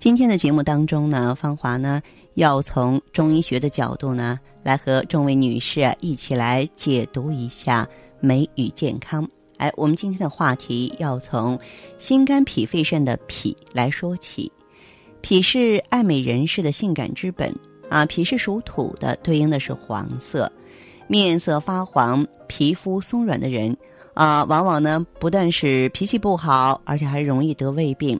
今天的节目当中呢，芳华呢要从中医学的角度呢，来和众位女士一起来解读一下美与健康。哎，我们今天的话题要从心肝脾肺肾的脾来说起。脾是爱美人士的性感之本啊，脾是属土的，对应的是黄色，面色发黄、皮肤松软的人啊，往往呢不但是脾气不好，而且还容易得胃病。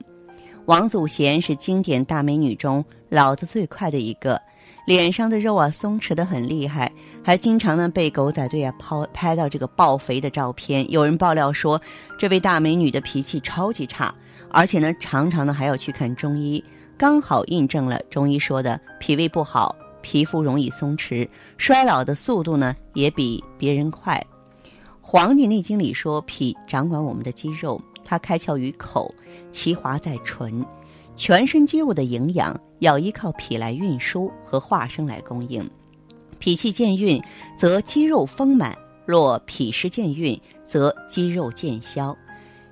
王祖贤是经典大美女中老得最快的一个，脸上的肉啊松弛的很厉害，还经常呢被狗仔队啊抛拍到这个爆肥的照片。有人爆料说，这位大美女的脾气超级差，而且呢常常呢还要去看中医，刚好印证了中医说的脾胃不好，皮肤容易松弛，衰老的速度呢也比别人快。《黄帝内经》里说，脾掌管我们的肌肉。它开窍于口，其华在唇，全身肌肉的营养要依靠脾来运输和化生来供应。脾气健运，则肌肉丰满；若脾湿健运，则肌肉渐消。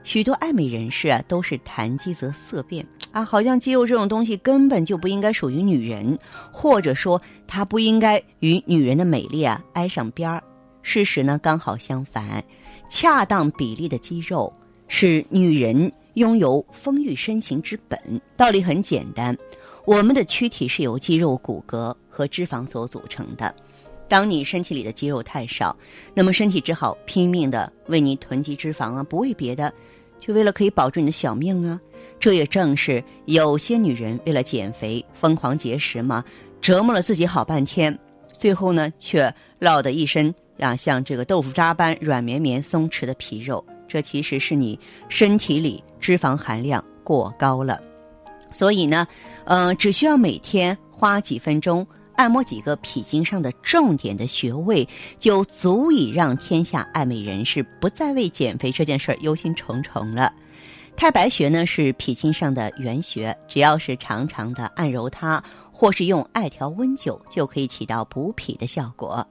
许多爱美人士啊，都是谈肌则色变啊，好像肌肉这种东西根本就不应该属于女人，或者说它不应该与女人的美丽啊挨上边儿。事实呢，刚好相反，恰当比例的肌肉。是女人拥有丰腴身形之本。道理很简单，我们的躯体是由肌肉、骨骼和脂肪所组成的。当你身体里的肌肉太少，那么身体只好拼命的为你囤积脂肪啊，不为别的，就为了可以保住你的小命啊。这也正是有些女人为了减肥疯狂节食嘛，折磨了自己好半天，最后呢却落得一身啊像这个豆腐渣般软绵绵、松弛的皮肉。这其实是你身体里脂肪含量过高了，所以呢，嗯，只需要每天花几分钟按摩几个脾经上的重点的穴位，就足以让天下爱美人士不再为减肥这件事儿忧心忡忡了。太白穴呢是脾经上的原穴，只要是常常的按揉它，或是用艾条温灸，就可以起到补脾的效果。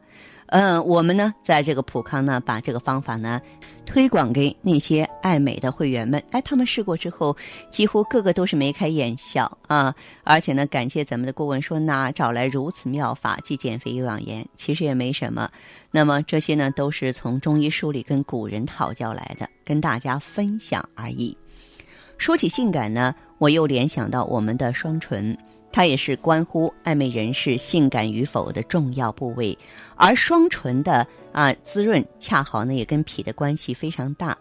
嗯，我们呢，在这个普康呢，把这个方法呢，推广给那些爱美的会员们。哎，他们试过之后，几乎个个都是眉开眼笑啊！而且呢，感谢咱们的顾问说，哪找来如此妙法，既减肥又养颜？其实也没什么。那么这些呢，都是从中医书里跟古人讨教来的，跟大家分享而已。说起性感呢，我又联想到我们的双唇。它也是关乎爱美人士性感与否的重要部位，而双唇的啊滋润，恰好呢也跟脾的关系非常大。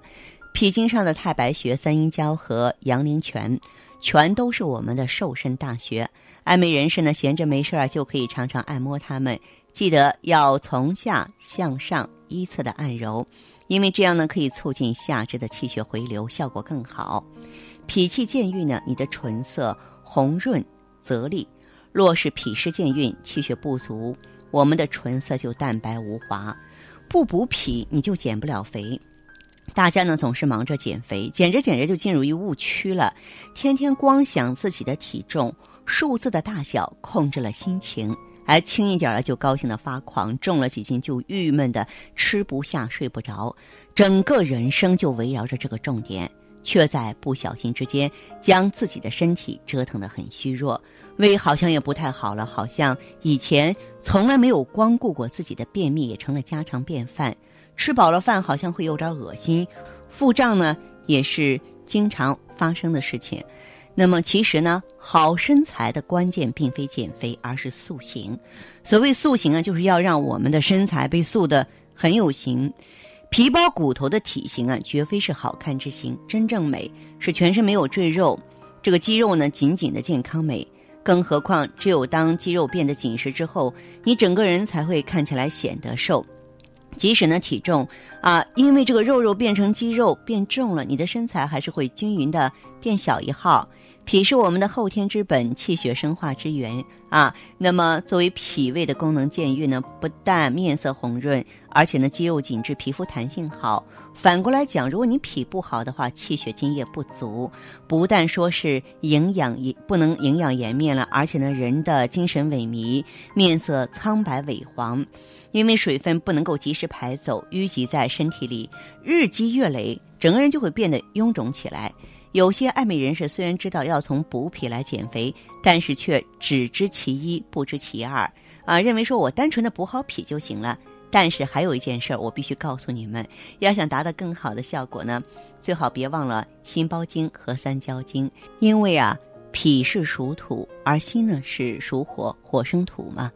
脾经上的太白穴、三阴交和阳陵泉，全都是我们的瘦身大穴。爱美人士呢闲着没事儿就可以常常按摩它们，记得要从下向上依次的按揉，因为这样呢可以促进下肢的气血回流，效果更好。脾气健运呢，你的唇色红润。则利，若是脾湿健运，气血不足，我们的唇色就淡白无华。不补脾，你就减不了肥。大家呢总是忙着减肥，减着减着就进入一误区了，天天光想自己的体重、数字的大小，控制了心情，而轻一点了就高兴的发狂，重了几斤就郁闷的吃不下、睡不着，整个人生就围绕着这个重点。却在不小心之间将自己的身体折腾得很虚弱，胃好像也不太好了，好像以前从来没有光顾过自己的便秘也成了家常便饭，吃饱了饭好像会有点恶心，腹胀呢也是经常发生的事情。那么其实呢，好身材的关键并非减肥，而是塑形。所谓塑形啊，就是要让我们的身材被塑得很有型。皮包骨头的体型啊，绝非是好看之形。真正美是全身没有赘肉，这个肌肉呢紧紧的健康美。更何况，只有当肌肉变得紧实之后，你整个人才会看起来显得瘦。即使呢体重啊，因为这个肉肉变成肌肉变重了，你的身材还是会均匀的变小一号。脾是我们的后天之本，气血生化之源啊。那么作为脾胃的功能健运呢，不但面色红润，而且呢肌肉紧致，皮肤弹性好。反过来讲，如果你脾不好的话，气血津液不足，不但说是营养也不能营养颜面了，而且呢人的精神萎靡，面色苍白萎黄，因为水分不能够及时排走，淤积在身体里，日积月累，整个人就会变得臃肿起来。有些爱美人士虽然知道要从补脾来减肥，但是却只知其一不知其二啊，认为说我单纯的补好脾就行了。但是还有一件事儿，我必须告诉你们，要想达到更好的效果呢，最好别忘了心包经和三焦经，因为啊，脾是属土，而心呢是属火，火生土嘛。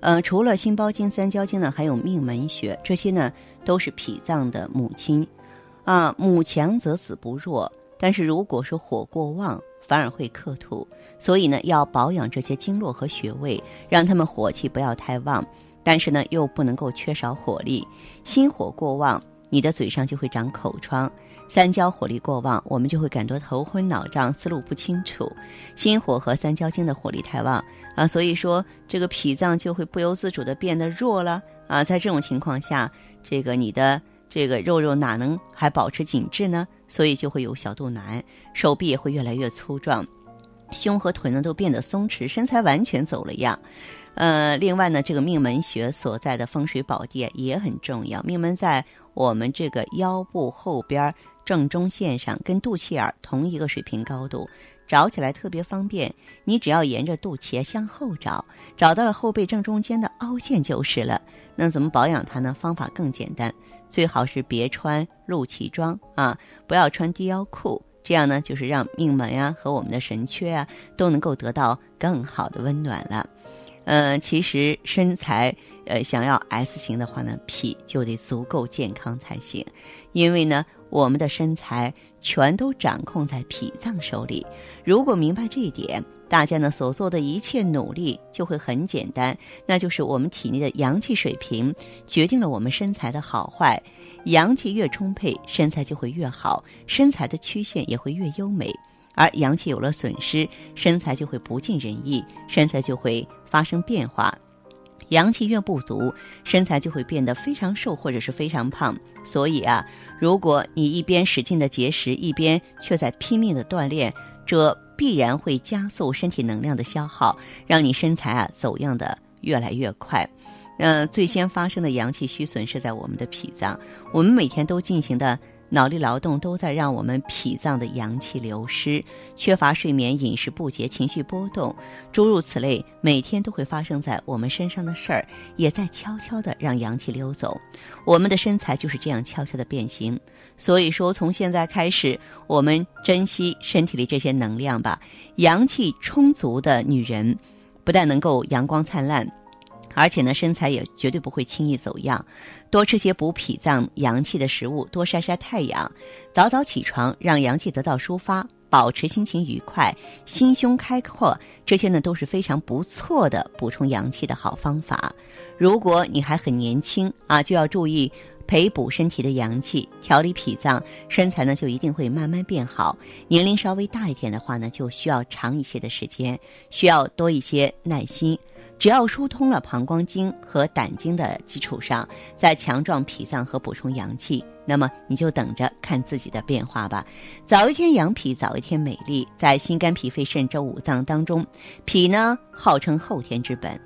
呃，除了心包经、三焦经呢，还有命门穴，这些呢都是脾脏的母亲啊。母强则子不弱。但是如果说火过旺，反而会克土，所以呢，要保养这些经络和穴位，让他们火气不要太旺。但是呢，又不能够缺少火力。心火过旺，你的嘴上就会长口疮；三焦火力过旺，我们就会感到头昏脑胀、思路不清楚。心火和三焦经的火力太旺啊，所以说这个脾脏就会不由自主的变得弱了啊。在这种情况下，这个你的。这个肉肉哪能还保持紧致呢？所以就会有小肚腩，手臂也会越来越粗壮，胸和臀呢都变得松弛，身材完全走了样。呃，另外呢，这个命门穴所在的风水宝地也很重要。命门在我们这个腰部后边正中线上，跟肚脐眼同一个水平高度，找起来特别方便。你只要沿着肚脐向后找，找到了后背正中间的凹陷就是了。那怎么保养它呢？方法更简单。最好是别穿露脐装啊，不要穿低腰裤，这样呢，就是让命门呀和我们的神阙啊都能够得到更好的温暖了。嗯，其实身材呃想要 S 型的话呢，脾就得足够健康才行，因为呢，我们的身材全都掌控在脾脏手里。如果明白这一点。大家呢所做的一切努力就会很简单，那就是我们体内的阳气水平决定了我们身材的好坏，阳气越充沛，身材就会越好，身材的曲线也会越优美。而阳气有了损失，身材就会不尽人意，身材就会发生变化。阳气越不足，身材就会变得非常瘦或者是非常胖。所以啊，如果你一边使劲的节食，一边却在拼命的锻炼，这。必然会加速身体能量的消耗，让你身材啊走样的越来越快。嗯，最先发生的阳气虚损是在我们的脾脏，我们每天都进行的。脑力劳动都在让我们脾脏的阳气流失，缺乏睡眠、饮食不节、情绪波动，诸如此类，每天都会发生在我们身上的事儿，也在悄悄的让阳气溜走。我们的身材就是这样悄悄的变形。所以说，从现在开始，我们珍惜身体里这些能量吧。阳气充足的女人，不但能够阳光灿烂。而且呢，身材也绝对不会轻易走样。多吃些补脾脏阳气的食物，多晒晒太阳，早早起床，让阳气得到抒发，保持心情愉快，心胸开阔，这些呢都是非常不错的补充阳气的好方法。如果你还很年轻啊，就要注意培补身体的阳气，调理脾脏，身材呢就一定会慢慢变好。年龄稍微大一点的话呢，就需要长一些的时间，需要多一些耐心。只要疏通了膀胱经和胆经的基础上，再强壮脾脏和补充阳气，那么你就等着看自己的变化吧。早一天养脾，早一天美丽。在心肝脾肺肾这五脏当中，脾呢号称后天之本，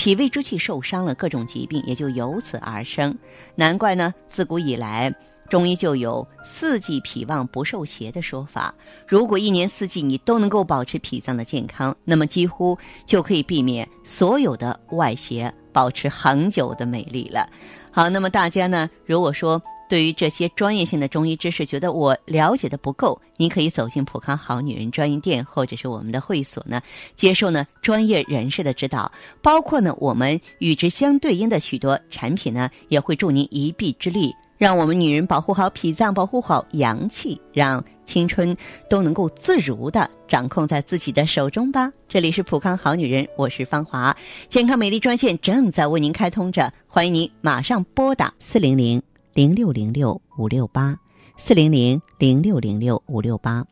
脾胃之气受伤了，各种疾病也就由此而生。难怪呢，自古以来。中医就有四季脾旺不受邪的说法。如果一年四季你都能够保持脾脏的健康，那么几乎就可以避免所有的外邪，保持恒久的美丽了。好，那么大家呢，如果说对于这些专业性的中医知识，觉得我了解的不够，您可以走进普康好女人专营店，或者是我们的会所呢，接受呢专业人士的指导，包括呢我们与之相对应的许多产品呢，也会助您一臂之力，让我们女人保护好脾脏，保护好阳气，让青春都能够自如的掌控在自己的手中吧。这里是普康好女人，我是芳华，健康美丽专线正在为您开通着，欢迎您马上拨打四零零。零六零六五六八，四零零零六零六五六八。